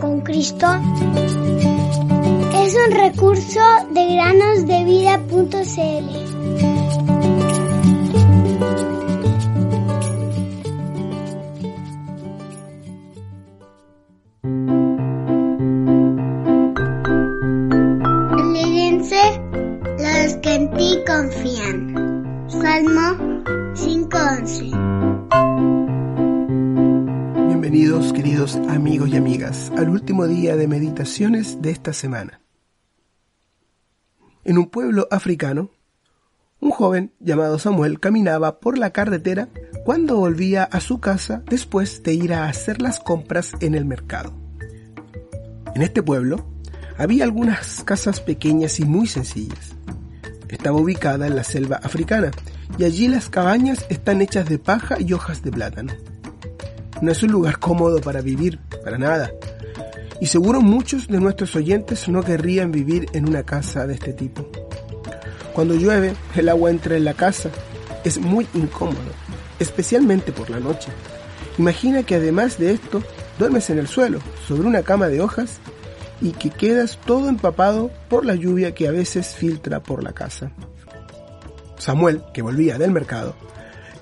con Cristo es un recurso de granosdevida.cl. los que en ti confían. Salmo Bienvenidos queridos amigos y amigas al último día de meditaciones de esta semana. En un pueblo africano, un joven llamado Samuel caminaba por la carretera cuando volvía a su casa después de ir a hacer las compras en el mercado. En este pueblo había algunas casas pequeñas y muy sencillas. Estaba ubicada en la selva africana y allí las cabañas están hechas de paja y hojas de plátano. No es un lugar cómodo para vivir, para nada. Y seguro muchos de nuestros oyentes no querrían vivir en una casa de este tipo. Cuando llueve, el agua entra en la casa. Es muy incómodo, especialmente por la noche. Imagina que además de esto, duermes en el suelo, sobre una cama de hojas, y que quedas todo empapado por la lluvia que a veces filtra por la casa. Samuel, que volvía del mercado,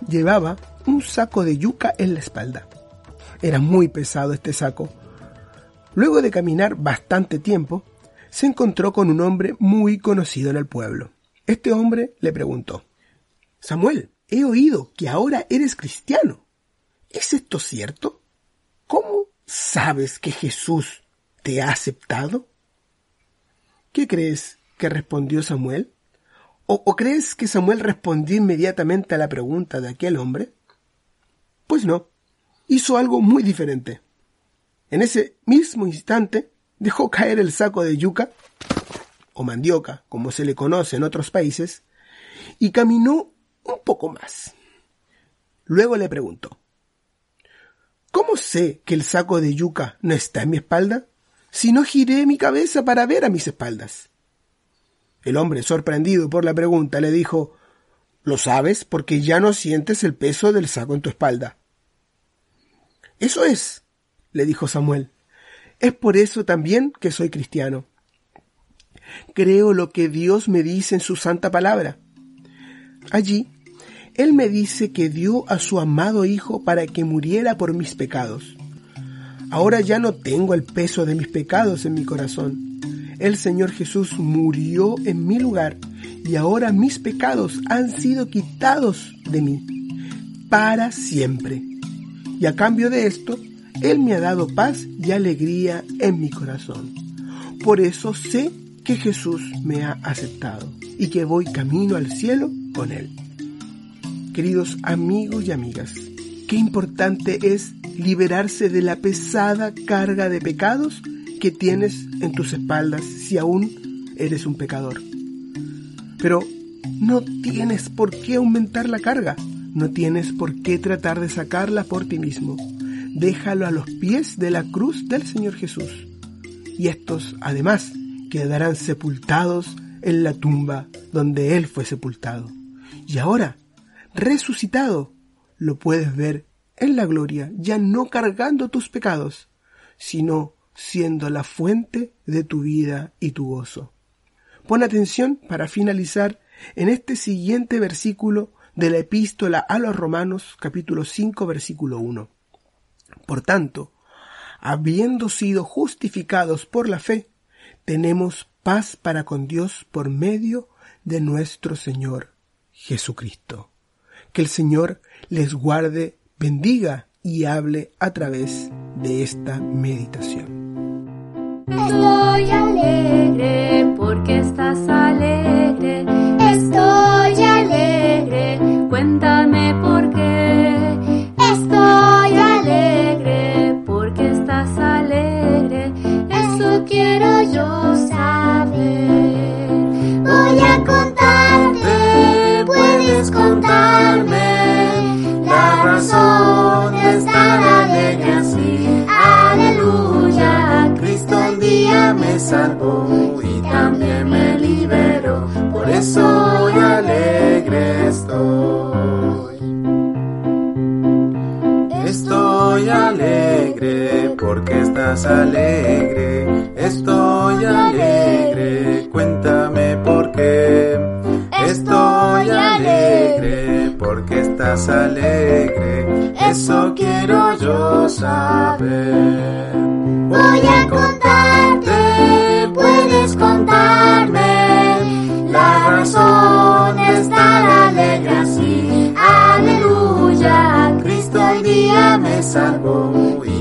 llevaba un saco de yuca en la espalda. Era muy pesado este saco. Luego de caminar bastante tiempo, se encontró con un hombre muy conocido en el pueblo. Este hombre le preguntó, Samuel, he oído que ahora eres cristiano. ¿Es esto cierto? ¿Cómo sabes que Jesús te ha aceptado? ¿Qué crees que respondió Samuel? ¿O, crees que Samuel respondió inmediatamente a la pregunta de aquel hombre? Pues no, hizo algo muy diferente. En ese mismo instante dejó caer el saco de yuca, o mandioca, como se le conoce en otros países, y caminó un poco más. Luego le preguntó, ¿Cómo sé que el saco de yuca no está en mi espalda? Si no giré mi cabeza para ver a mis espaldas. El hombre, sorprendido por la pregunta, le dijo Lo sabes porque ya no sientes el peso del saco en tu espalda. Eso es, le dijo Samuel. Es por eso también que soy cristiano. Creo lo que Dios me dice en su santa palabra. Allí, Él me dice que dio a su amado Hijo para que muriera por mis pecados. Ahora ya no tengo el peso de mis pecados en mi corazón el Señor Jesús murió en mi lugar y ahora mis pecados han sido quitados de mí para siempre. Y a cambio de esto, Él me ha dado paz y alegría en mi corazón. Por eso sé que Jesús me ha aceptado y que voy camino al cielo con Él. Queridos amigos y amigas, qué importante es liberarse de la pesada carga de pecados que tienes en tus espaldas si aún eres un pecador. Pero no tienes por qué aumentar la carga, no tienes por qué tratar de sacarla por ti mismo. Déjalo a los pies de la cruz del Señor Jesús. Y estos, además, quedarán sepultados en la tumba donde Él fue sepultado. Y ahora, resucitado, lo puedes ver en la gloria, ya no cargando tus pecados, sino siendo la fuente de tu vida y tu gozo. Pon atención para finalizar en este siguiente versículo de la epístola a los Romanos capítulo 5 versículo 1. Por tanto, habiendo sido justificados por la fe, tenemos paz para con Dios por medio de nuestro Señor Jesucristo. Que el Señor les guarde, bendiga y hable a través de esta meditación. Estoy alegre porque estás alegre. Cuéntame por qué. Estoy alegre porque estás alegre. Eso quiero yo saber. Voy a contarte. Puedes contarme la razón de estar alegre así. Aleluya. Cristo un día me salvó estoy. Alegre porque estás alegre. Estoy alegre, cuéntame por qué. Estoy alegre porque estás alegre. Eso quiero yo saber. Voy a me